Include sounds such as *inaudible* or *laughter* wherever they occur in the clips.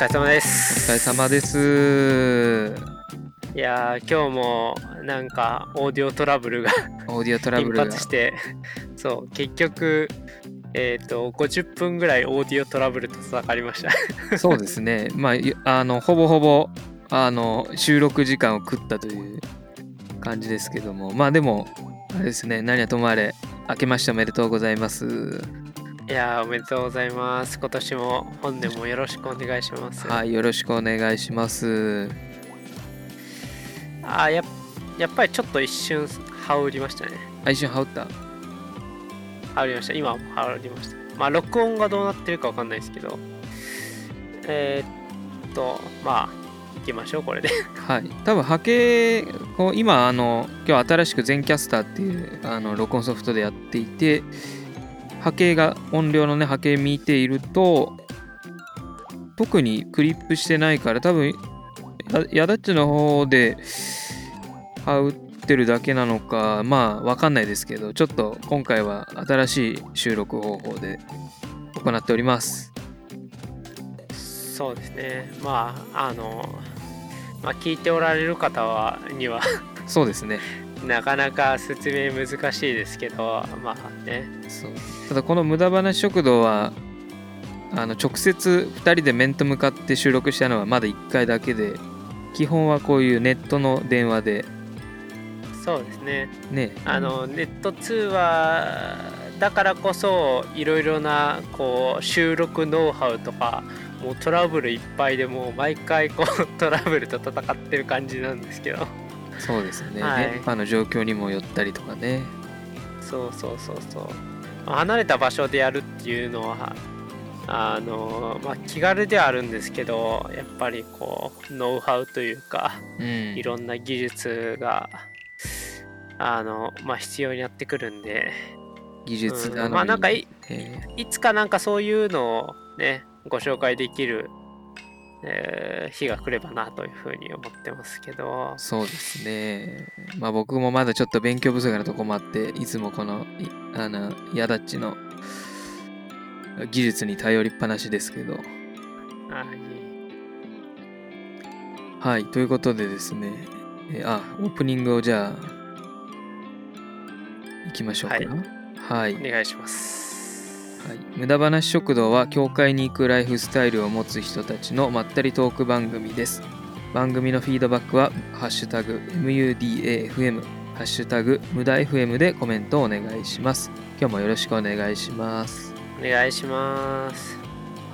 疲れ様です。お疲れ様です。いやー、今日もなんかオーディオトラブルがオーディオトラブ頻ルが。発して、そう、結局、えっ、と、50分ぐらいオーディオトラブルと戦いました。そうですね。まあ、いあの、ほぼほぼ、あの、収録時間を食ったという感じですけども、まあでも、あれですね、何はともあれ、明けましておめでとうございます。いやー、おめでとうございます。今年も本年もよろしくお願いします。はい、よろしくお願いします。あーやっやっぱりちょっと一瞬羽織りましたね。あ、一瞬羽織った？羽織りました。今も羽織りました。まあ、録音がどうなってるかわかんないですけど、えーっと、まあ、行きましょう、これで。*laughs* はい。多分波形、こう今、あの、今日新しく全キャスターっていうあの録音ソフトでやっていて、波形が、音量のね、波形見ていると、特にクリップしてないから、多分やヤダッチの方で、羽打ってるだけなのか、まあ、わかんないですけど、ちょっと今回は新しい収録方法で行っております。そうですね。まあ、あの、まあ、聞いておられる方はにはそうですね。なかなか説明難しいですけど、まあね、そうただこの無駄話食堂はあの直接2人で面と向かって収録したのはまだ1回だけで基本はこういうネットの電話でそうですね。ねあの、ネット通話だからこそ、いろいろなこう収録ノウハウとか、もうトラブルいっぱいでもう毎回こうトラブルと戦ってる感じなんですけど。そうですね、はい。電波の状況にもよったりとかね。そうそうそうそう。離れた場所でやるっていうのはあの、まあ、気軽ではあるんですけどやっぱりこうノウハウというかうん。いろんな技術があの、まあ、必要になってくるんで、技術うん。なのに、まあなんかいえいつかなんかそういうのをねご紹介できる、えー日が来ればなというふうに思ってますけど。ーそうですね。まあ僕もまだちょっと勉強不足なとこもあっていつもこのいあのヤダッチの技術に頼りっぱなしですけど。あはい、ということでですね、えーあ、オープニングをじゃあ、行きましょうか。な。はい。はい。お願いします無駄話食堂は、教会に行くライフスタイルを持つ人たちのまったりトーク番組です。番組のフィードバックは、ハッシュタグ MUDAFM、ハッシュタグ無駄 FM でコメントをお願いします。今日もよろしくお願いします。お願いします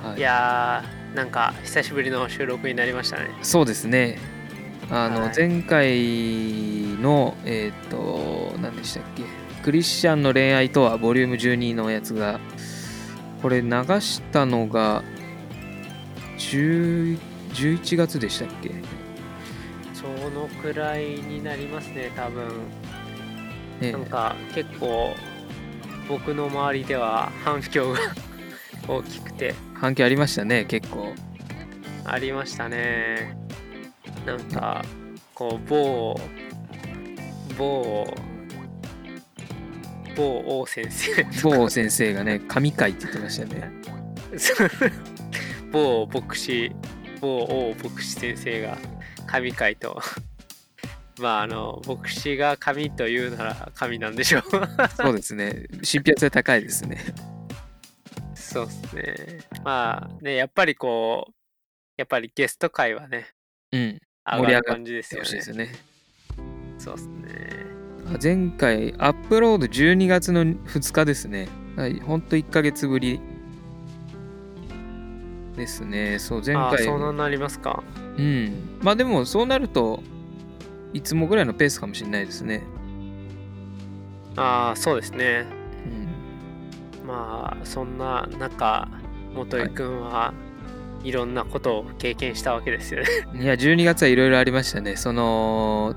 はいいやーなんか久しぶりの収録になりましたねそうですね。あの、はい前回の、えっ、と、何でしたっけ、クリスチャンの恋愛とは、ボリューム12のやつが、これ流したのが、10 11月でしたっけ？そのくらいになりますね多分。ね。なんか結構僕の周りでは反響が *laughs* 大きくて。反響ありましたね、結構。ありましたね。なんかこう某某某王先生某先生がね、神回って言ってましたね。某牧師某王牧師先生が神回とまああの牧師が神というなら神なんでしょうそうですね。信憑性高いですね。そうっすねまあねやっぱりこうやっぱりゲスト会はねうん。上がる感じですよねね。そうっすねあ前回アップロード12月の2日ですね。はい、ほんと1ヶ月ぶりですね。そう、前ああ回。そうなりますかうん。まあでも、そうなると、いつもぐらいのペースかもしれないですね。ああそうですねうん。まあそんな中元井くんはいろんなことを経験したわけですよねいや、12月はいろいろありましたね。その、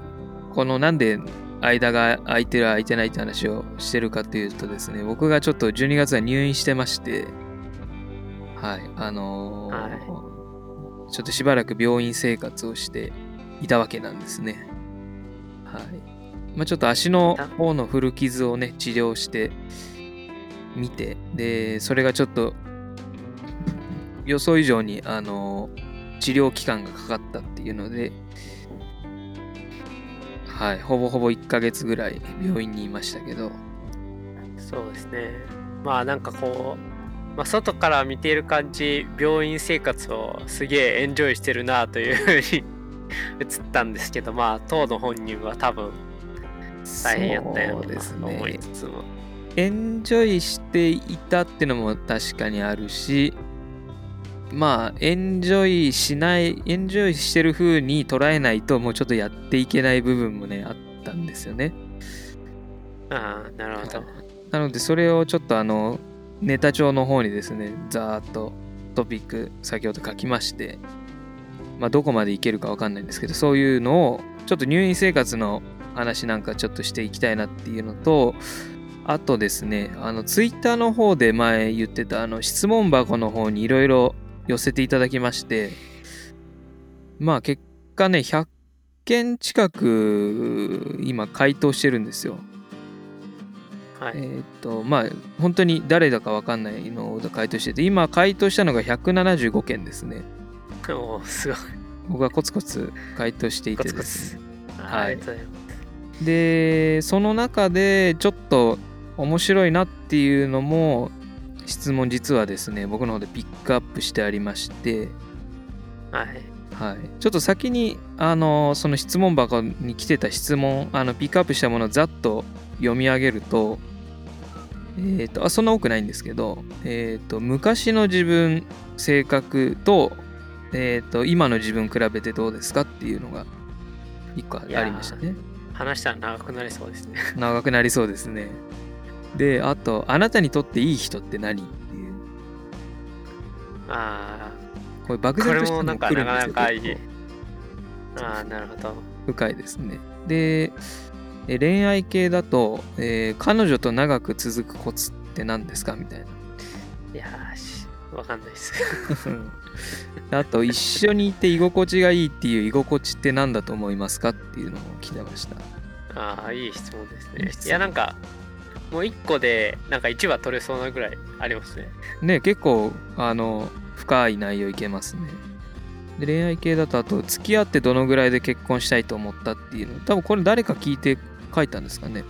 このなんで間が空いてる空いてないって話をしてるかっていうとですね、僕がちょっと12月は入院してまして、はい、あのーちょっとしばらく病院生活をしていたわけなんですね。はい。まあ、ちょっと足の方の古傷をね、治療してみて、で、それがちょっと予想以上に、あのー治療期間がかかったっていうので、はい、ほぼほぼ1ヶ月ぐらい病院にいましたけど、そうですね。まあなんかこう、まあ、外から見ている感じ病院生活をすげえエンジョイしてるなというふうに *laughs* 映ったんですけどまあ当の本人は多分大変やったよそうですと思いね。つつも、エンジョイしていたってのも確かにあるし、まあ、エンジョイしない、エンジョイしてる風に捉えないと、もうちょっとやっていけない部分もね、あったんですよね。ああなるほどなので、それをちょっとあの、ネタ帳の方にですね、ざーっとトピック、先ほど書きまして、まあ、どこまでいけるかわかんないんですけど、そういうのを、ちょっと入院生活の話なんかちょっとしていきたいなっていうのと、あとですね、あの、ツイッターの方で前言ってた、あの、質問箱の方にいろいろ寄せていただきまして、まあ、結果ね、100件近く、今、回答してるんですよ。はい、えーっと、まあ、本当に誰だかわかんないのを回答してて、今、回答したのが175件ですね。おーすごい僕はコツコツ回答していてコツコですね。ツはいありがとうございで、その中で、ちょっと面白いなっていうのも、質問実はですね、僕の方でピックアップしてありまして、はい。はい、ちょっと先にあのその質問箱に来てた質問あのピックアップしたものをざっと読み上げると,、えー、とあそんな多くないんですけど、えー、と昔の自分性格と,、えー、と今の自分比べてどうですかっていうのが1個ありましたね。話したら長くなりそうですね。*laughs* 長くなりそうですねであとあなたにとっていい人って何？っていうあこれ漠あこれ然としたのもなんか来るですよなんかなかいい。結構ああなるほど。深いですね。で、え恋愛系だと、えー彼女と長く続くコツって何ですか？みたいな。いやーしわかんないです。あと、一緒にいて居心地がいいっていう居心地って何だと思いますか？っていうのも来てました。ああいい質問ですね。いいいやなんかもう一個でなんか1話取れそうなぐらいありますねね、結構、あの、深い内容いけますね。で恋愛系だと、あと、付き合ってどのぐらいで結婚したいと思ったっていうの。多分これ誰か聞いて書いたんですかね。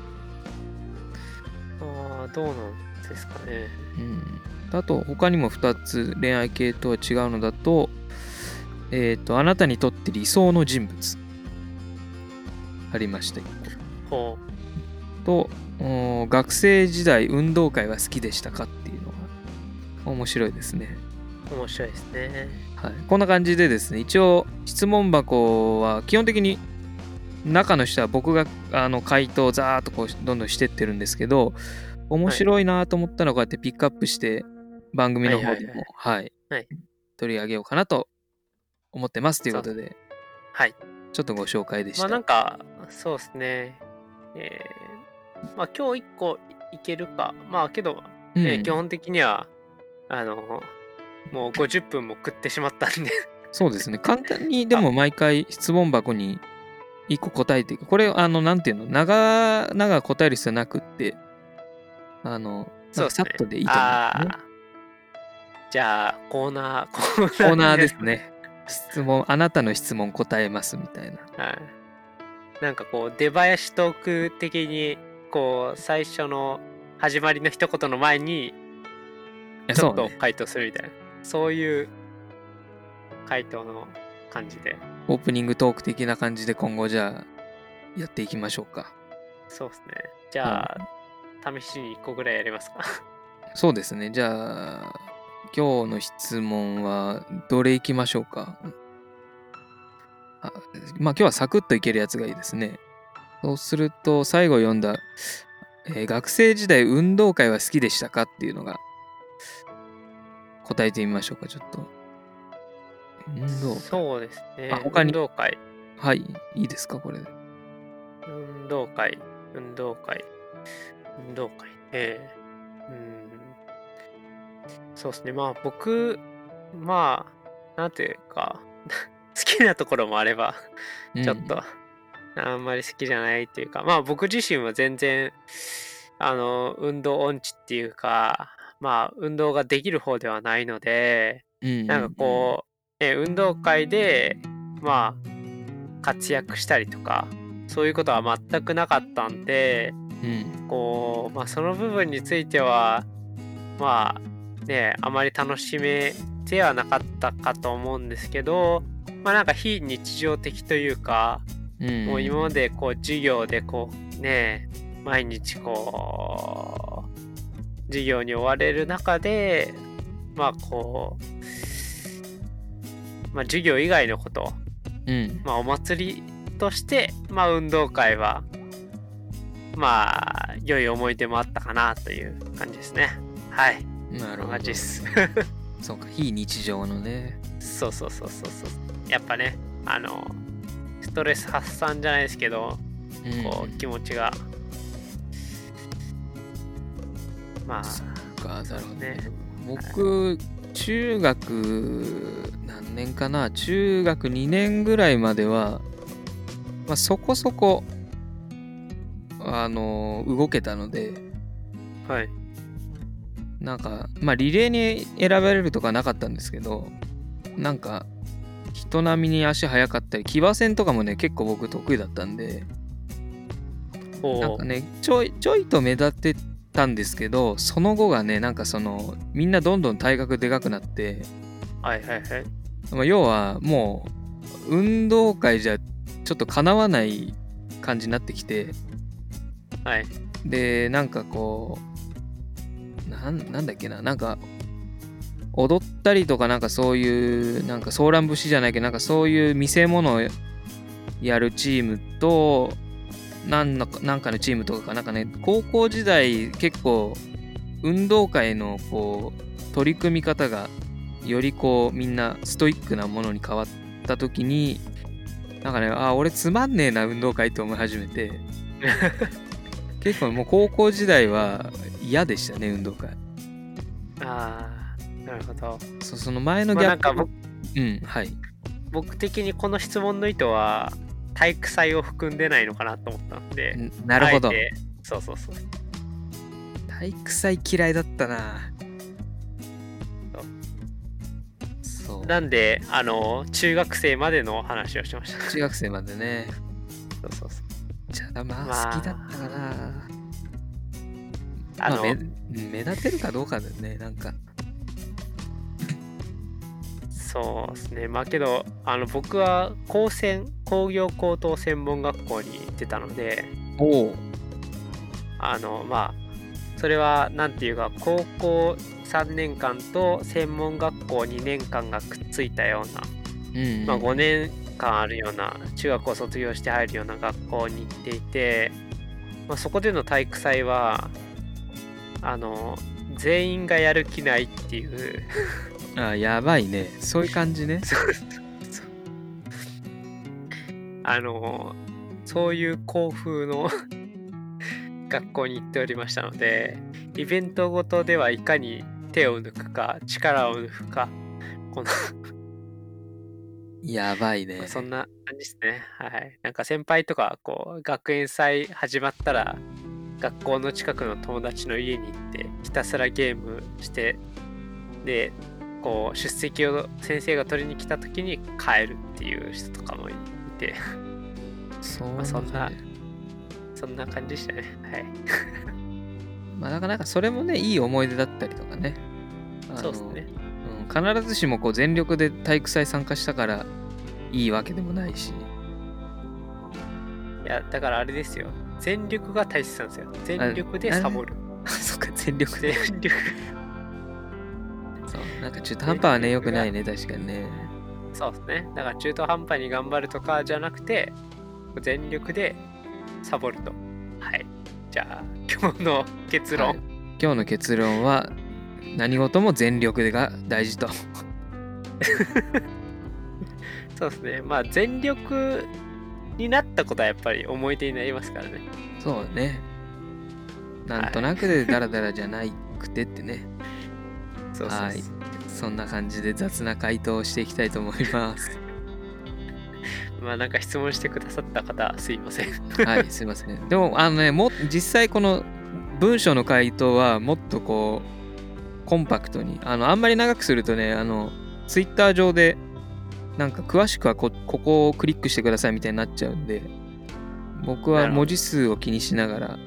ああどうなんですかねうん、あと他にも2つ恋愛系とは違うのだと,、えー、とあなたにとって理想の人物ありましたほとお学生時代運動会は好きでしたかっていうのが面白いですね、う面白いですね。はい、こんな感じでですね一応質問箱は基本的に中の人は僕があの回答をザーッとこうどんどんしてってるんですけど面白いなと思ったのをこうやってピックアップして番組の方でもはいはい取り上げようかなと思ってますということではい。ちょっとご紹介でした、まあなんかそうですね。えー、まあ今日1個いけるか。まあけど、うん。ね基本的にはあのもう50分も食ってしまったんで。そうですね。簡単にでも *laughs* 毎回質問箱に1個答えていく。これあのなんていうの？長々答える必要なくってあのそうさっとでいいと思うね。じゃあコーナーコーナーコーナーですにね。質問あなたの質問答えますみたいな。はい。なんかこう出囃子トーク的にこう最初の始まりの一言の前にちょっと回答するみたいな。そう,、いう回答の感じで。オープニングトーク的な感じで今後じゃあやっていきましょうか。そうですね。じゃあ、試しに1個ぐらいやりますか。そうですね。じゃあ今日の質問はどれいきましょうか？あまあ今日はサクッといけるやつがいいですねそうすると最後読んだ、えー学生時代運動会は好きでしたかっていうのが答えてみましょうかちょっと。運動会。そうですね。あ他に？運動会。はい。いいですかこれで。運動会。運動会。運動会。ええ。うん。そうですね。まあ僕まあなんていうか *laughs* 好きなところもあればうん。ちょっと、あんまり好きじゃないっていうかまあ僕自身は全然あの運動音痴っていうかまあ運動ができる方ではないのでうんなんかこね、運動会でまあ活躍したりとかそういうことは全くなかったんでうん。こう、まあ、その部分についてはまあねあまり楽しめてはなかったかと思うんですけどまあなんか非日常的というか、うんもう今までこう授業でこうね毎日こう授業に追われる中でまあこうまあ授業以外のことうん。まあお祭りとしてまあ運動会はまあ良い思い出もあったかなという感じですね。はい。なるほど。*laughs* そうか非日常のね。そうそうそうそうそう。やっぱねあのストレス発散じゃないですけどうんこう気持ちが。まあそっかなるほどね。僕中学何年かな？中学2年ぐらいまでは、まあ、そこそこあの動けたのではい。なんかまあリレーに選ばれるとかなかったんですけどなんか人並みに足速かったり騎馬戦とかもね結構僕得意だったんでなんおかねちょいちょいと目立ってたんですけどその後がねなんかそのみんなどんどん体格でかくなって、はいはいはい。まあ、要はもう運動会じゃちょっとかなわない感じになってきてはい。でなんかこうなんなんだっけななんか踊ったりとかなんかそういうなんかソーラン節じゃないけどなんかそういう見せ物をやるチームとなんのかなんかのチームとかかなんかね高校時代結構運動会のこう取り組み方がよりこうみんなストイックなものに変わった時になんかねあ俺つまんねえな運動会って思い始めて。*laughs* 結構もう高校時代は嫌でしたね運動会。ああなるほど。そその前のまあギャップ、なんか僕うんはい。僕的にこの質問の意図は体育祭を含んでないのかなと思ったんでんなるほど。そうそうそう。体育祭嫌いだったな。そう。なんであの中学生までの話をしました。中学生までね。そうそうそう。じゃあままああ。好きだったかな、あの、まあ、目目立てるかどうかだよねなんかそうですね。まあけどあの僕は高専工業高等専門学校に行ってたのであのまあそれは何ていうか高校3年間と専門学校2年間がくっついたようなうん、うん、まあ、5年間あるような中学校を卒業して入るような学校に行っていて、まあ、そこでの体育祭はあの全員がやる気ないっていうあやばいね。そういう感じね。*laughs* そう。そう。あのそういう校風の学校に行っておりましたのでイベントごとではいかに手を抜くか力を抜くかこの *laughs* やばいね。まあそんな感じですね。はい。なんか先輩とか、こう、学園祭始まったら、学校の近くの友達の家に行って、ひたすらゲームして、で、こう、出席を先生が取りに来た時に帰るっていう人とかもいて、そまあそんな感じそんな感じでしたね。はい。*laughs* まあなかなかそれもねいい思い出だったりとかねそうですね。うん、必ずしもこう全力で体育祭参加したからいいわけでもないしいや、だからあれですよ。全力が大切なんですよ。全力でサボる。*laughs* そっか全力で全力。そうなんか中途半端はねよくないね確かにねそうですね。だから中途半端に頑張るとかじゃなくて、全力でサボると。はい。じゃあ、今日の結論。はい今日の結論は何事も全力が大事と *laughs* そうですね。まあ、全力になったことはやっぱり思い出になりますからね。そうねなんとなくでダラダラじゃないくてってねそうそうそう。はいそんな感じで雑な回答をしていきたいと思います *laughs* まあ、なんか質問してくださった方、すいません。はいすいませんでもあのねも実際この文章の回答はもっとこうコンパクトにあのあんまり長くするとねあのツイッター上でなんか詳しくはこここをクリックしてくださいみたいになっちゃうんで僕は文字数を気にしながら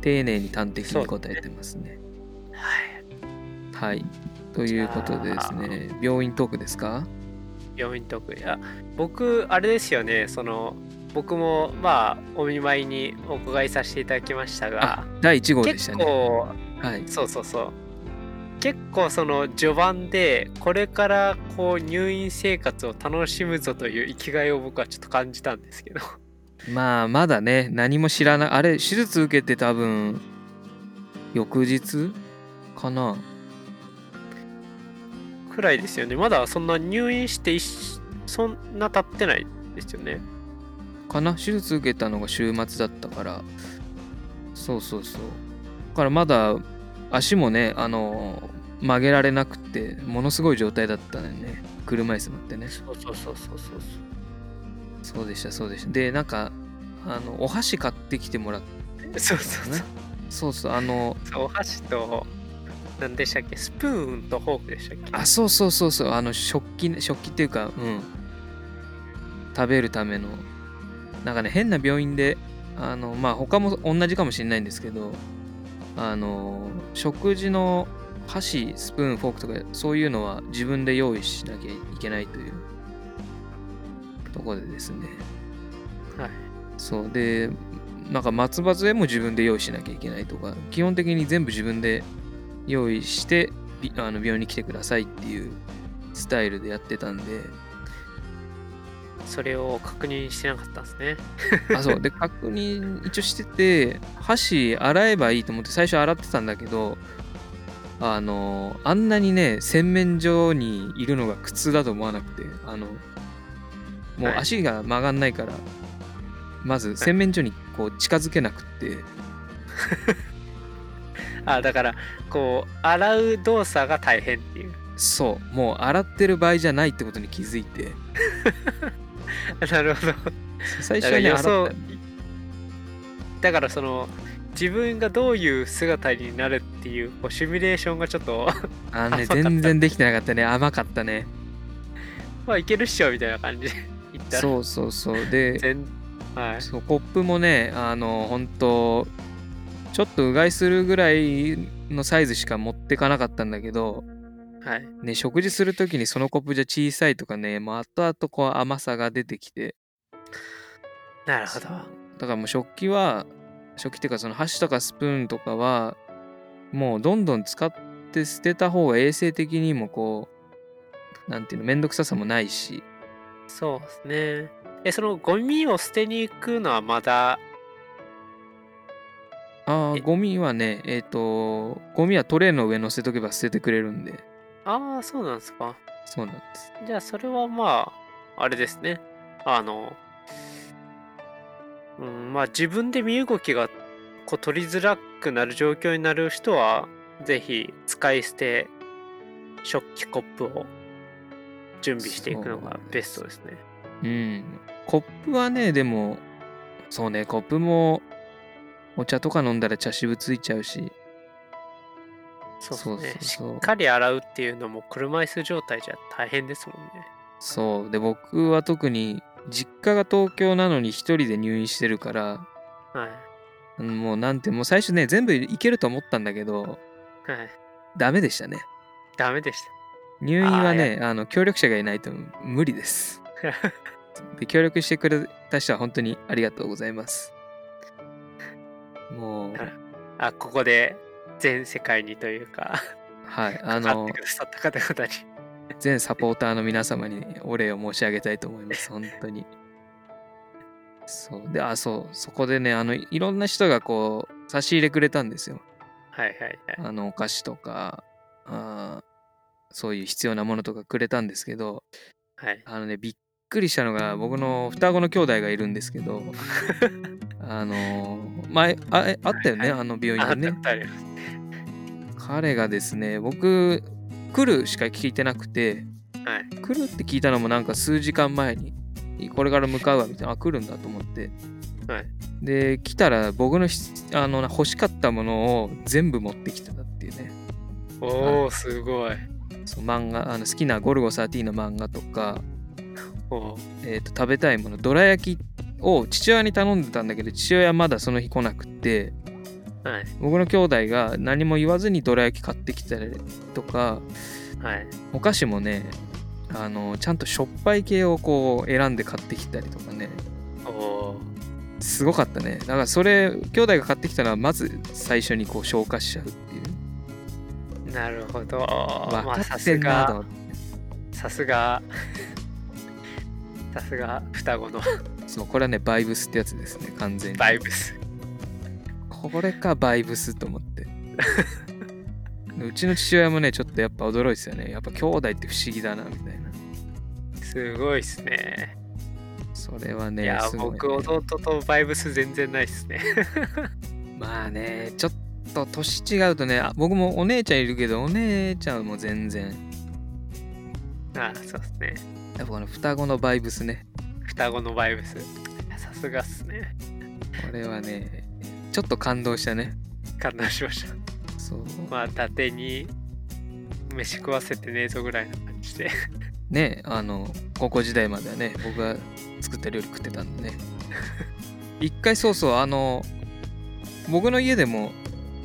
丁寧に端的に答えてますね。はい。はい。ということでですね、病院トークですか？病院トーク。いや僕あれですよね。その僕もまあお見舞いにお伺いさせていただきましたが。あ第1号でしたね。結構はい。そうそうそう。結構その序盤でこれからこう入院生活を楽しむぞという生きがいを僕はちょっと感じたんですけど。まあまだね何も知らないあれ手術受けて多分翌日かな？くらいですよね。まだそんな入院してそんな経ってないですよね。かな？手術受けたのが週末だったから。そうそうそう。だからまだ足もねあの曲げられなくてものすごい状態だったのね。車椅子乗ってね。そうそうそうそうそう。そうでしたそうでした。でなんかあのお箸買ってきてもらって。そうそうそう。ねそうそうあのお箸と何でしたっけ？スプーンとフォークでしたっけ？あそうそうそうそう。あの食器食器っていうかうん。食べるための。なんかね変な病院であのまあ他も同じかもしれないんですけどあの食事の箸スプーンフォークとかそういうのは自分で用意しなきゃいけないという。ところでですね。はい。そう。でなんか松葉杖も自分で用意しなきゃいけないとか基本的に全部自分で用意してびあの病院に来てくださいっていうスタイルでやってたんで。それを確認してなかったんですね。あそう。で確認一応してて箸洗えばいいと思って最初洗ってたんだけどあのあんなにね洗面所にいるのが苦痛だと思わなくてあのもうはい。足が曲がんないから、まず洗面所にこう近づけなくって、*laughs* あだからこう洗う動作が大変っていう。そう。もう洗ってる場合じゃないってことに気づいて。*laughs* なるほど。最初に洗った想だからその自分がどういう姿になるっていうこうシミュレーションがちょっとあのね *laughs* 全然できてなかったね。甘かったね。まあいけるっしょみたいな感じ。で言ったら。そうそうそう。で全はい。そうコップもねあの本当ちょっとうがいするぐらいのサイズしか持ってかなかったんだけど、はい。ね、食事するときにそのコップじゃ小さいとかねもう後々こう甘さが出てきて。なるほど。だからもう食器は食器っていうかその箸とかスプーンとかはもうどんどん使って捨てた方が衛生的にもこうなんていうのめんどくささもないし。そうですね。えそのゴミを捨てに行くのはまだえああゴミはねえっ、とゴミはトレーの上乗せとけば捨ててくれるんで。ああそうなんですか。そうなんです。じゃあそれはまああれですね。あのうんまあ自分で身動きがこう取りづらくなる状況になる人はぜひ使い捨て食器コップを準備していくのがベストですね。うん。コップはね、でも、そうね、コップもお茶とか飲んだら茶渋ついちゃうし、そうですねしっかり洗うっていうのも車椅子状態じゃ大変ですもんねそう。で、僕は特に、実家が東京なのに一人で入院してるから、はいうんもうなんて、もう最初ね、全部いけると思ったんだけど、はいダメでしたね。ダメでした入院はね、あの、協力者がいないと無理です。*laughs* で、協力してくれた人は本当にありがとうございます。もう、あここで全世界にというかはい、あの全サポーターの皆様にお礼を申し上げたいと思います。本当に。そう。で、あ、そう。そこでね、あの、いろんな人がこう、差し入れくれたんですよ。はいはいはいあの、お菓子とか、あーそういう必要なものとかくれたんですけど、はいあのね、びっくりしたのが、僕の双子の兄弟がいるんですけど、*laughs* あの、前、あえあったよね、はいあの病あ院でね。彼がですね、僕、来るしか聞いてなくて、はい。来るって聞いたのもなんか数時間前にこれから向かうわみたいなあ来るんだと思って。はい。で来たら僕のひあの欲しかったものを全部持ってきてたっていうね。おおすごい。そう漫画あの好きなゴルゴ13の漫画とかえー、と食べたいもの。どら焼きを父親に頼んでたんだけど父親はまだその日来なくって。はい。僕の兄弟が何も言わずにどら焼き買ってきたりとかはい。お菓子もねあのちゃんとしょっぱい系をこう選んで買ってきたりとかね。すごかったね。だからそれ兄弟が買ってきたのはまず最初にこう消化しちゃうっていう。なるほど。分かってまあさすがんなと思って。さすがさすが。双子の。*laughs* そうこれはねバイブスってやつですね完全に。バイブス。これかバイブスと思って。*laughs* うちの父親もねちょっとやっぱ驚いてたよね。やっぱ兄弟って不思議だなみたいな。すごいっすね。それはいねやすごいね。僕弟とバイブス全然ないっすね。*laughs* まあねちょっと年違うとねあ僕もお姉ちゃんいるけどお姉ちゃんも全然あそうっすね。やっぱこの双子のバイブスね。双子のバイブス。さすがっすね。これはねちょっと感動したね。感動しました。そう。まあ伊達に飯食わせてねえぞぐらいの感じで。ねあの高校時代まではね僕が作った料理食ってたんでね。一回そうそうあの僕の家でも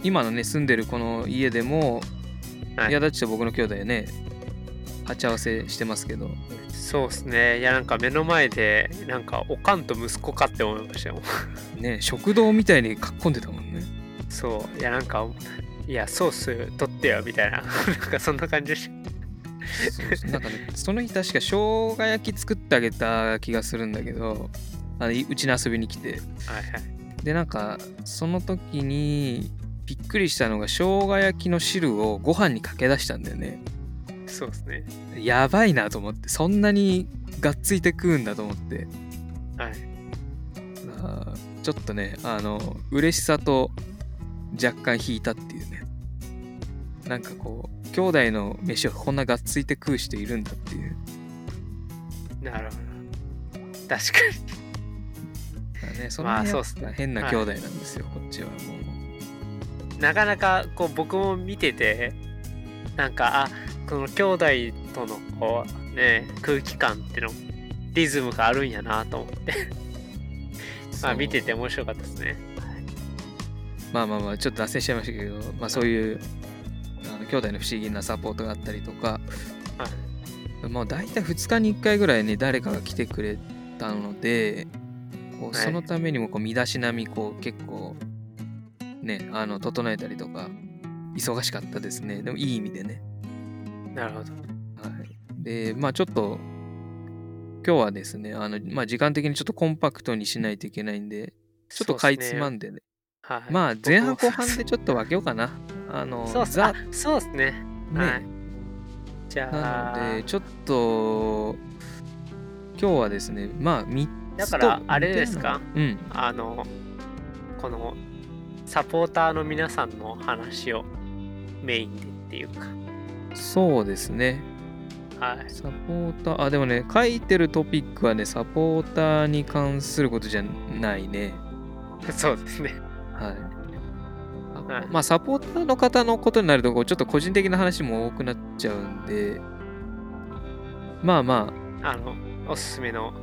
今のね住んでるこの家でもはい。宮立と僕の兄弟ね鉢合わせしてますけど。そうっすね。いやなんか目の前でなんかおかんと息子かって思いましたよ。ね食堂みたいにかっこんでたもんね。そう。いやなんかいやソース取ってよみたいな。なんかそんな感じでした。そう。なんかねその日確か生姜焼き作ってあげた気がするんだけどあのいうちに遊びに来て。はいはい。でなんかその時にびっくりしたのが生姜焼きの汁をご飯にかけ出したんだよねそうですね。やばいなと思ってそんなにがっついて食うんだと思って。はい。あーちょっとねあの嬉しさと若干引いたっていうね。なんかこう兄弟の飯をこんながっついて食う人いるんだっていう。なるほど。確かだからねそのまあ辺そうっすね。変な兄弟なんですよ、こっちはもう。になかなかこう僕も見ててなんかあこの兄弟とのこうね空気感ってのリズムがあるんやなと思って。*laughs* まあ見てて面白かったですね。まあまあまあちょっと脱線しちゃいましたけど、まあ、そういうあの兄弟の不思議なサポートがあったりとか、はい。もう大体2日に1回ぐらいね誰かが来てくれたのでこうはい。そのためにもこう身だしなみこう結構ねあの整えたりとか忙しかったですね。でもいい意味でね、なるほど。はい、でまあちょっと今日はですねあの、まあ、時間的にちょっとコンパクトにしないといけないんでちょっとかいつまんでね。はい。まあ前半後半でちょっと分けようかな。あの、そうです。ね。ね、はい。じゃあ。なのでちょっと今日はですね、まあ3つとだからあれですか？うん、あのこのサポーターの皆さんの話をメインでっていうかそうですね。はいサポーター、あ、でもね、書いてるトピックはね、サポーターに関することじゃないね。*laughs* そうですねはい。あはいまあ、サポーターの方のことになると、ちょっと個人的な話も多くなっちゃうんで、まあまあのおすすめの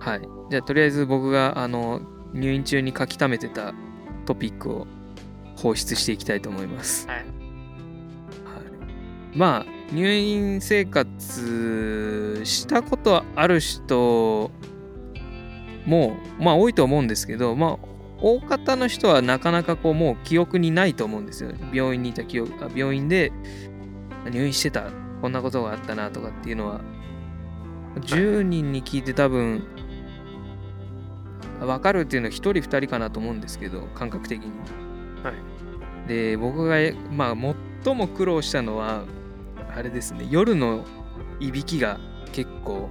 あ、はい。じゃあ、とりあえず僕が、あの、入院中に書き溜めてたトピックを放出していきたいと思います。まあ入院生活したことある人もまあ多いと思うんですけどまあ大方の人はなかなかこうもう記憶にないと思うんですよ病院にいた記憶あ病院で入院してたこんなことがあったなとかっていうのは。10人に聞いて多分分かるっていうのは1人2人かなと思うんですけど感覚的に。はい。で僕がまあ最も苦労したのはあれですね夜のいびきが結構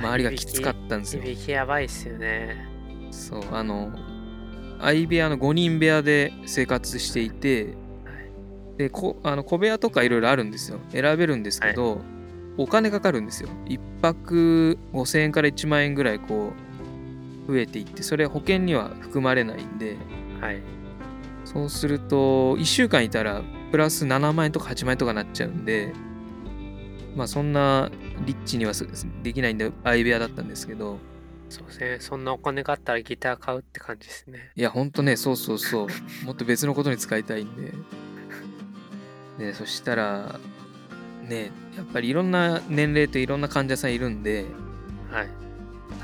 周りがきつかったんですよ。いびきやばいっすよね。そうあの相部屋の5人部屋で生活していてでこあの小部屋とかいろいろあるんですよ。選べるんですけど、お金かかるんですよ。1泊5000円から1万円ぐらいこう増えていってそれ保険には含まれないんで。はい。そうすると1週間いたらプラス7万円とか8万円とかなっちゃうんでまあそんなリッチにはすできないんで相部屋だったんですけどそうですね。そんなお金があったらギター買うって感じですね。いやほんとねそうそうそうもっと別のことに使いたいんで *laughs* でそしたらねやっぱりいろんな年齢といろんな患者さんいるんではい。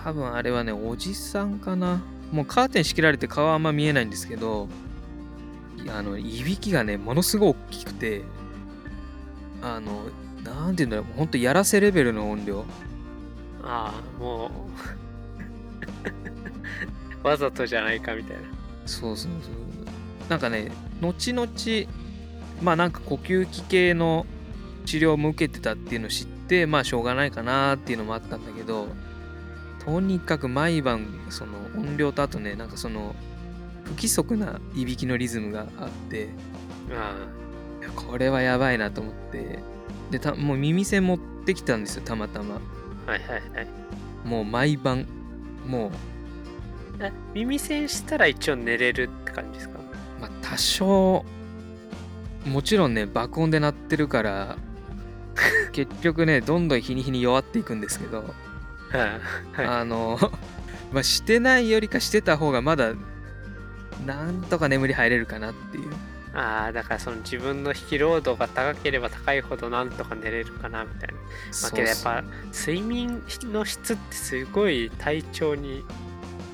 多分あれはねおじさんかなもうカーテン仕切られて顔はあんま見えないんですけどあのいびきがねものすごい大きくてあのなんて言うんだろうほんとやらせレベルの音量ああ、もう。*laughs* わざとじゃないかみたいな。そうそうそうなんかね後々まあなんか呼吸器系の治療も受けてたっていうのを知ってまあしょうがないかなっていうのもあったんだけどとにかく毎晩その音量とあとねなんかその不規則ないびきのリズムがあってこれはやばいなと思ってでたもう耳栓持ってきたんですよたまたまあ。はいはいはい。もう毎晩もうえ耳栓したら一応寝れるって感じですか？まあ多少もちろんね爆音で鳴ってるから *laughs* 結局ねどんどん日に日に弱っていくんですけど、はい。あの *laughs* まあしてないよりかしてた方がまだなんとか眠り入れるかなっていうああ、だからその自分の疲労度が高ければ高いほどなんとか寝れるかなみたいな。まあけどやっぱ睡眠の質ってすごい体調に、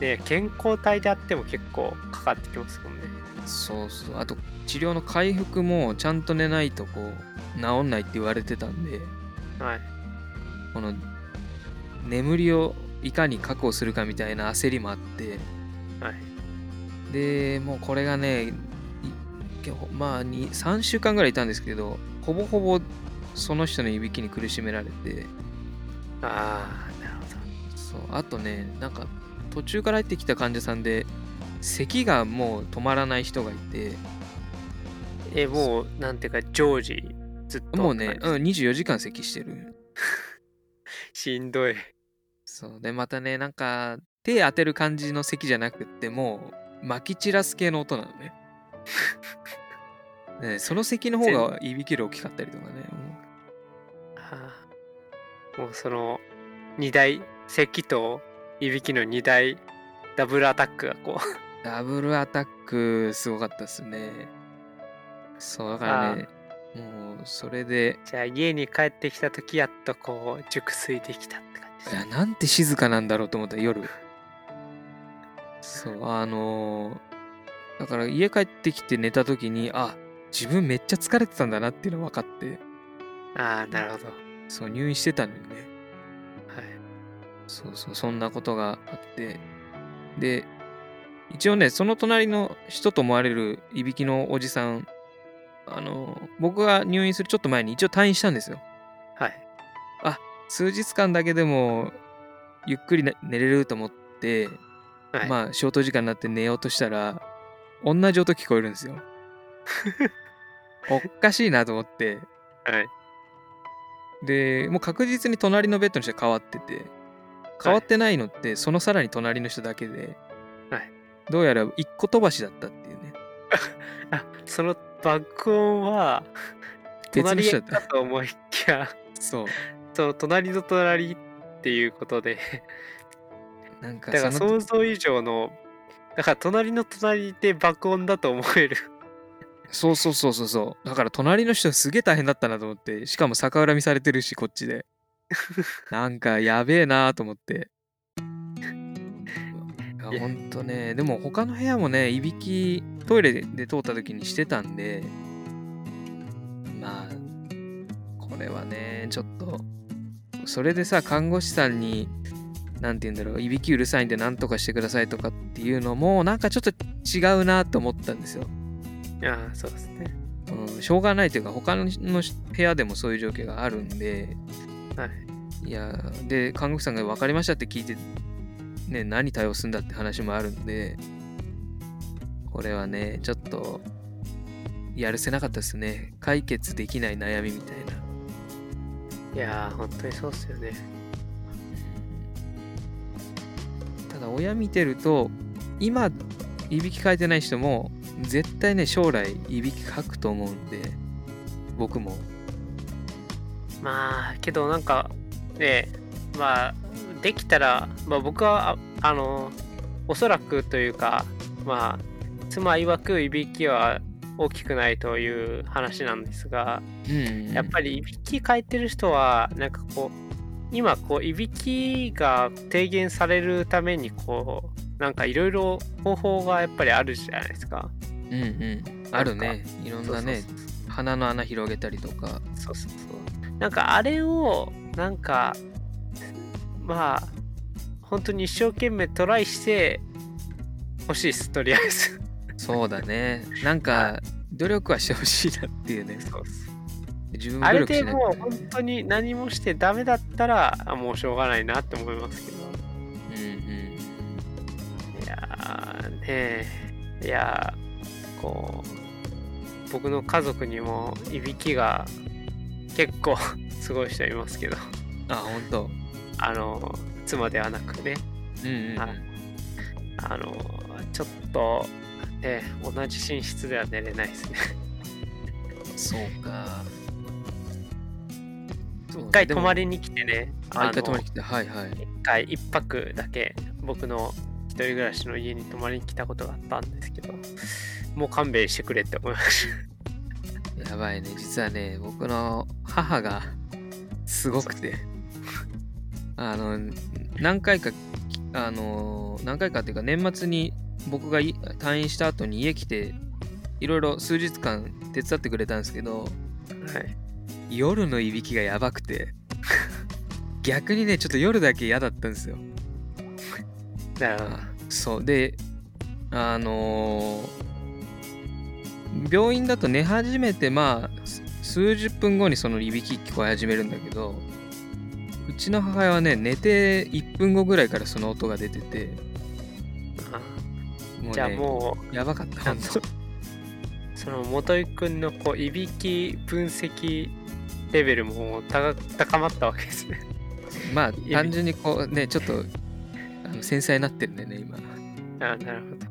ね、健康体であっても結構かかってきますもんね。そうそうあと治療の回復もちゃんと寝ないとこう治んないって言われてたんではい。この眠りをいかに確保するかみたいな焦りもあってはい。でもうこれがねまあに3週間ぐらいいたんですけどほぼほぼその人のいびきに苦しめられてああ、なるほど。そうあとねなんか途中から入ってきた患者さんで咳がもう止まらない人がいてえ、もう、なんていうか、常時、ずっと。もうね、うん、24時間咳してる *laughs* しんどい。そうでまたねなんか手当てる感じの咳じゃなくってもう撒き散らす系の音なのね。*laughs* ねその咳の方がいびきより大きかったりとかね。もうああもうその、二大、咳といびきの二大ダブルアタックがこう。*laughs* ダブルアタックすごかったですね。そうだからね、もうそれで、じゃあ家に帰ってきた時やっとこう熟睡できたって感じいや、なんて静かなんだろうと思った夜。そう、あのーだから家帰ってきて寝た時に、あ、自分めっちゃ疲れてたんだなっていうの分かって、ああなるほどはいそう、入院してたのにね。そうそう、そんなことがあって。で、一応ね、その隣の人と思われるいびきのおじさん、あの、僕が入院するちょっと前に一応退院したんですよ。はい数日間だけでも、ゆっくりな寝れると思って、はいまあ、ショート時間になって寝ようとしたら、同じ音聞こえるんですよ。*laughs* おかしいなと思って、はいで、もう確実に隣のベッドの人が変わってて、変わってないのって、そのさらに隣の人だけで、はいどうやら一個飛ばしだったっていうね。*laughs* あその爆音は *laughs* 別の隣人だった。かと思いきやそう。その隣の隣っていうことでなんかだから想像以上のだから隣の隣で爆音だと思えるそうそうそうそうそう。だから隣の人すげえ大変だったなと思って、しかも逆恨みされてるし、こっちで。*laughs* なんかやべえなと思って。ほんとね、でも他の部屋もね、いびきトイレで通った時にしてたんで、まあ、これはね、ちょっと、それでさ、看護師さんに、なんて言うんだろう、いびきうるさいんでなんとかしてくださいとかっていうのも、なんかちょっと違うなと思ったんですよ。ああそうですね。うん、しょうがないというか他の部屋でもそういう状況があるんで。はい。いやで看護師さんが分かりましたって聞いてね何対応するんだって話もあるんでこれはねちょっとやるせなかったですね。解決できない悩みみたいな。いやー本当にそうっすよねただ親見てると今いびきかいてない人も絶対ね将来いびきかくと思うんで僕も。まあけどなんかねまあできたら、まあ、僕はああのおそらくというかまあ妻曰くいびきは大きくないという話なんですがうん。やっぱりいびきかいてる人はなんかこう今こういびきが低減されるためにこうなんかいろいろ方法がやっぱりあるじゃないですか。うんうん。あるね。いろんなねそうそう鼻の穴広げたりとか。そうそうそう。なんかあれをなんかまあ本当に一生懸命トライして欲しいですとりあえず。そうだね。なんか努力はしてほしいなっていうね。そうです自分もあれでもう本当に何もしてダメだったらあもうしょうがないなって思いますけど。うんうんいやーねえいやーこう僕の家族にもいびきが結構 *laughs* すごい人いますけど。あ本当あの妻ではなくね。うんうんうん。はい。あのちょっとね同じ寝室では寝れないですね。そうか一回泊まりりに来てね。あ一回の泊まりに来てはいはい。一回一泊だけ僕の一人暮らしの家に泊まりに来たことがあったんですけどもう勘弁してくれって思いました。*laughs* やばいね。実はね僕の母がすごくて。あの何回かあの何回かっていうか年末に僕がい退院した後に家来ていろいろ数日間手伝ってくれたんですけどはい夜のいびきがやばくて。*laughs* 逆にねちょっと夜だけ嫌だったんですよ。なるほどそう。であのー病院だと寝始めてまあす数十分後にそのいびき聞こえ始めるんだけどうちの母親はね寝て1分後ぐらいからその音が出ててあもう、ね、じゃあもやばかった本とその元井くんのこういびき分析レベルも高高まったわけですね。当まあ *laughs* び単純にこうねちょっとあの繊細になってるんでね今あなるほど。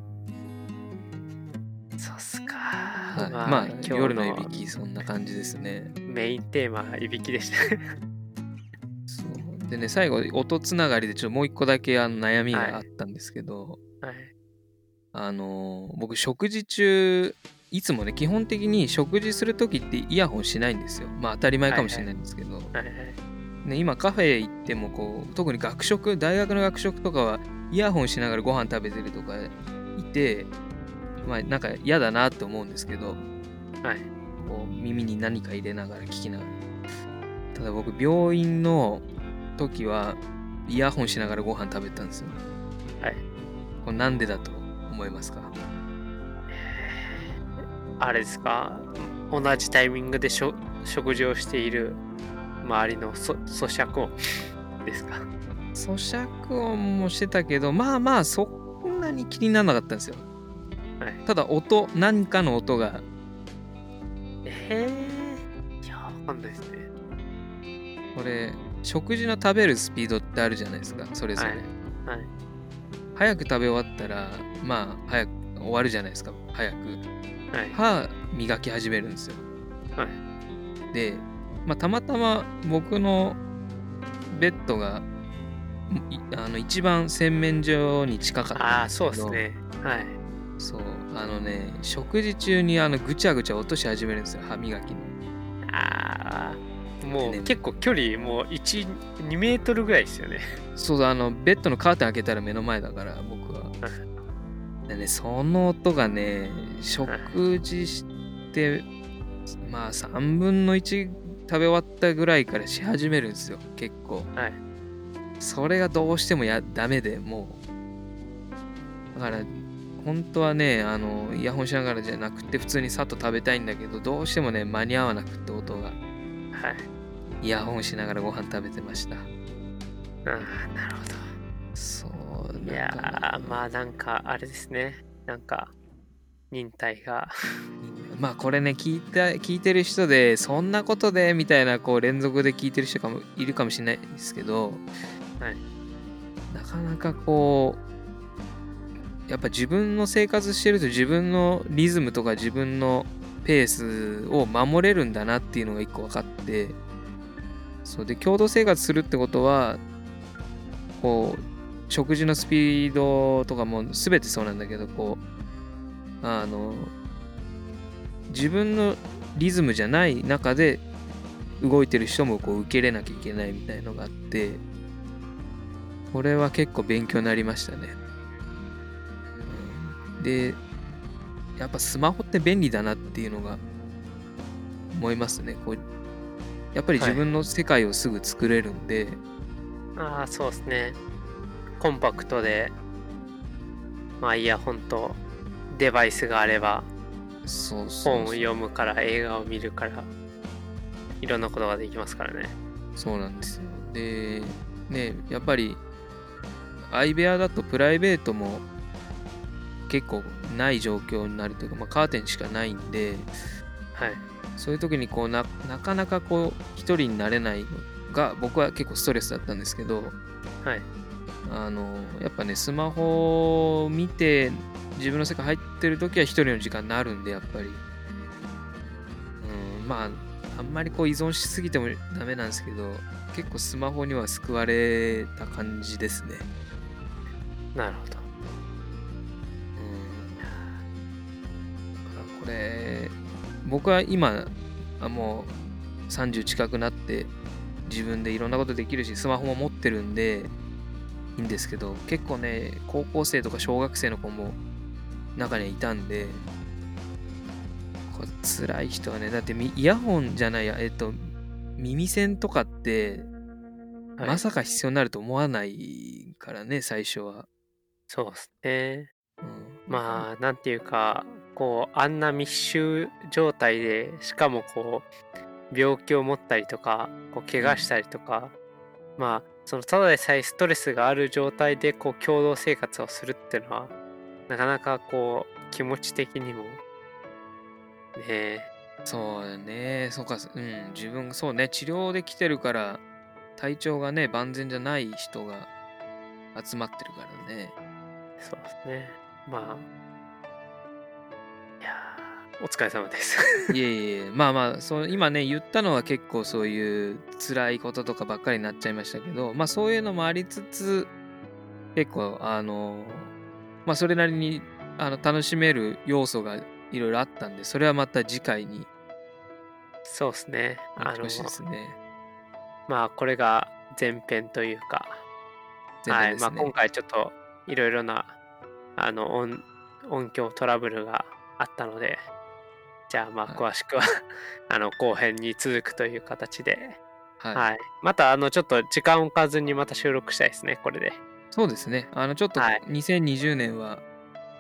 そうっすか。はい、まあ夜のいびきそんな感じですねメインテーマはいびきでしたね。そうでね最後音つながりでちょっともう一個だけあの悩みがあったんですけど、はい。あのー僕食事中いつもね基本的に食事する時ってイヤホンしないんですよ。まあ当たり前かもしれないんですけど、はいはい。ね、今カフェ行ってもこう特に学食大学の学食とかはイヤホンしながらご飯食べてるとかいてまあなんか嫌だなって思うんですけどはい。こう耳に何か入れながら聞きながら。ただ僕病院の時はイヤホンしながらご飯食べたんですよ。はい。これなんでだと思いますか？あれですか？同じタイミングでしょ食事をしている周りのそ咀嚼音ですか？咀嚼音もしてたけどまあまあそんなに気にならなかったんですよ、はい。ただ音何かの音が。えー、いや、わかんないですね。これ食事の食べるスピードってあるじゃないですかそれぞれ、はい。はい。早く食べ終わったらまあ早く終わるじゃないですか早く。はい。歯磨き始めるんですよ。はい。で、まあ、たまたま僕のベッドがいあの一番洗面所に近かったああ、んですけど。そうですね。はい。そう。あのね食事中にあのぐちゃぐちゃ落とし始めるんですよ。歯磨きの。ああ、もでね。う結構距離もう1、2メートルぐらいですよね。そうあのベッドのカーテン開けたら目の前だから僕はでねその音がね食事してまあ3分の1食べ終わったぐらいからし始めるんですよ結構はい。それがどうしてもやダメでもうだから本当はねあのイヤホンしながらじゃなくて普通にさっと食べたいんだけどどうしてもね間に合わなくって音がはい。イヤホンしながらご飯食べてましたああ、なるほそうど。いやー、まあなんかあれですね。なんか、忍耐が。*laughs* まあこれね聞いた聞いてる人でそんなことでみたいなこう連続で聞いてる人かもいるかもしれないですけど、はいなかなかこうやっぱ自分の生活してると自分のリズムとか自分のペースを守れるんだなっていうのが一個分かってそうで共同生活するってことはこう食事のスピードとかも全てそうなんだけどこうあの自分のリズムじゃない中で動いてる人もこう受け入れなきゃいけないみたいのがあってこれは結構勉強になりましたね。でやっぱスマホって便利だなっていうのが思いますね。こうやっぱり自分の世界をすぐ作れるんで、ああ、そうですね。コンパクトで、まあイヤホンとデバイスがあれば、そうそう本を読むから映画を見るから、いろんなことができますからね。そうなんですよ。で、ね、やっぱり相部屋だとプライベートも結構ない状況になるというか、まあ、カーテンしかないんで、はい。そういう時にこうななかなかこう一人になれないのが僕は結構ストレスだったんですけど、はい。あのやっぱねスマホを見て自分の世界入ってる時は一人の時間になるんでやっぱり、うん、まああんまりこう依存しすぎてもダメなんですけど結構スマホには救われた感じですね。なるほど。うん、だからこれ僕は今あもう30近くなって自分でいろんなことできるしスマホも持ってるんでいいんですけど結構ね高校生とか小学生の子も中にはいたんでこれ辛い人はねだってみイヤホンじゃないやえっと耳栓とかってはいまさか必要になると思わないからね最初は。そうですね。うん、まあ、なんていうか、こう、あんな密集状態で、しかもこう、病気を持ったりとか、こう怪我したりとか、まあ、そのただでさえストレスがある状態でこう共同生活をするっていうのはなかなかこう気持ち的にも。ねえ。そうだね。そうか、うん、自分、そうね、治療で来てるから、体調がね、万全じゃない人が集まってるからね。そうですね。まあお疲れ様ですいえいえ、まあまあ、そう今ね、言ったのは結構そういう辛いこととかばっかりになっちゃいましたけど、まあそういうのもありつつ、結構、あの、まあそれなりにあの楽しめる要素がいろいろあったんで、それはまた次回にそうですねあのですね。まあこれが前編というかはい。まあ今回ちょっといろいろなあの音音響トラブルがあったのでじゃあまあはい。詳しくは *laughs* あの後編に続くという形で、はい。はい、またあのちょっと時間を置かずにまた収録したいですねこれで。そうですね。あの、ちょっとはい。2020年は、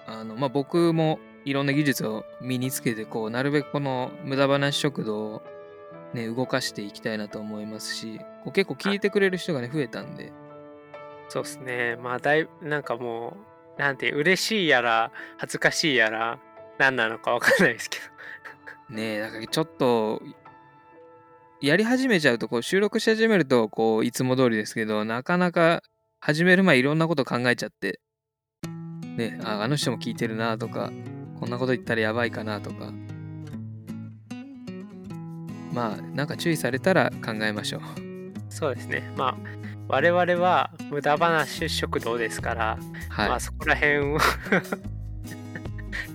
あの、まあ、僕もいろんな技術を身につけて、こう、なるべくこの無駄話食堂をね、動かしていきたいなと思いますし、こう結構聞いてくれる人がね、増えたんで、そうですね。まあだいぶなんかもうなんて嬉しいやら恥ずかしいやら何なのかわかんないですけど *laughs* ねえ、なんかちょっと、やり始めちゃうと、こう、収録し始めると、こう、いつも通りですけど、なかなか始める前いろんなこと考えちゃって、ね、ああの人も聞いてるなとか、こんなこと言ったらやばいかなとか。まあ、なんか注意されたら考えましょう。*laughs* そうですねまあ我々は無駄話食堂ですからはい。まあそこら辺を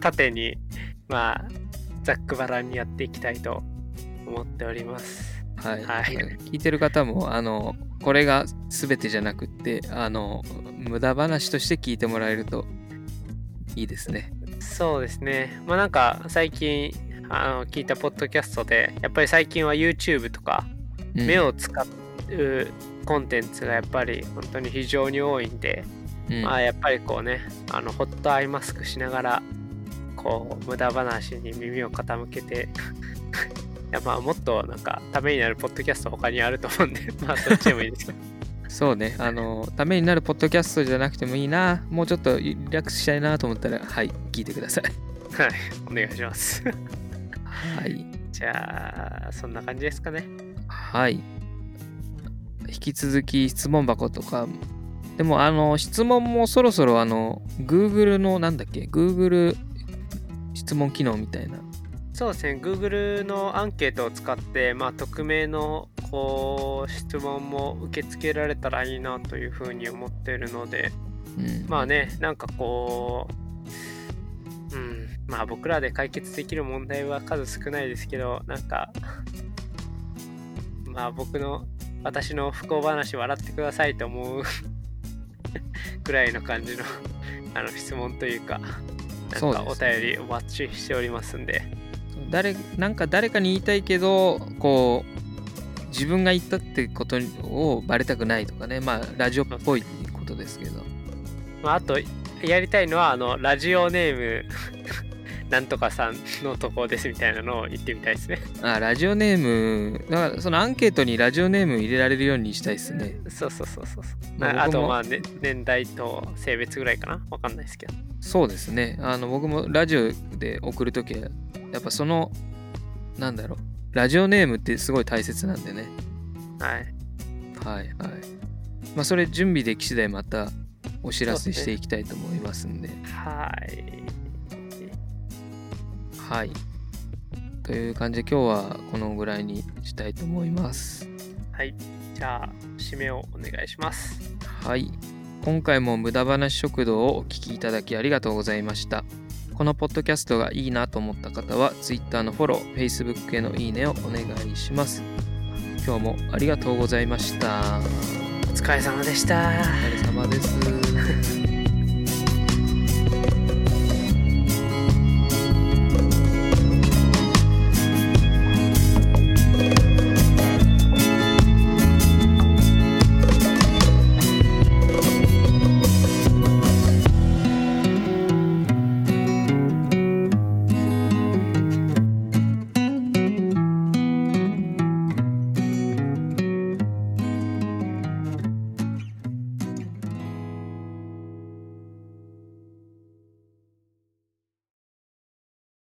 縦にまあざっくばらんにやっていきたいと思っております。はい。はい聞いてる方も、あの、これが全てじゃなくって、あの、無駄話として聞いてもらえるといいですね。そうですね。まあなんか最近あの聞いたポッドキャストでやっぱり最近は YouTube とかうん目を使うコンテンツがやっぱり本当に非常に多いんで、うんまあやっぱりこうねあのホットアイマスクしながらこう無駄話に耳を傾けて。*laughs* いやまあもっとなんかためになるポッドキャスト他にあると思うんで。*laughs* まあどっちでもいいですけど *laughs* そうね、あの、ためになるポッドキャストじゃなくてもいいな、もうちょっとリラックスしたいなと思ったら、はい、聞いてください。はいお願いします。はい。じゃあそんな感じですかね。はい。引き続き質問箱とか、でも、あの、質問もそろそろ、あの、Google の、なんだっけ、Google 質問機能みたいな。そうですね。Google のアンケートを使ってまあ匿名のこう質問も受け付けられたらいいなというふうに思ってるのでうん、まあねなんかこううん。まあ僕らで解決できる問題は数少ないですけどなんか *laughs* まあ僕の私の不幸話笑ってくださいと思う *laughs* くらいの感じのあの質問というかなんかお便りお待ちしておりますんで。誰なんか誰かに言いたいけどこう自分が言ったってことをバレたくないとかね。まあラジオっぽいことですけど。まあ、あとやりたいのはあのラジオネームなんとかさんのとこですみたいなのを言ってみたいですね。あラジオネームだからそのアンケートにラジオネーム入れられるようにしたいですね。そうそうそうそうそう。まあなあとまあ、ね、年代と性別ぐらいかな。わかんないですけど。そうですね。あの僕もラジオで送るときはやっぱそのなんだろう。ラジオネームってすごい大切なんでね。はい。はいはい。まあそれ準備でき次第またお知らせしていきたいと思いますんで。はいはい。という感じで今日はこのぐらいにしたいと思います。はいじゃあ締めをお願いしますはい。今回も無駄話食堂をお聞きいただきありがとうございました。このポッドキャストがいいなと思った方は Twitter のフォロー、Facebook へのいいねをお願いします。今日もありがとうございました。おお疲れ様でした疲れ様です。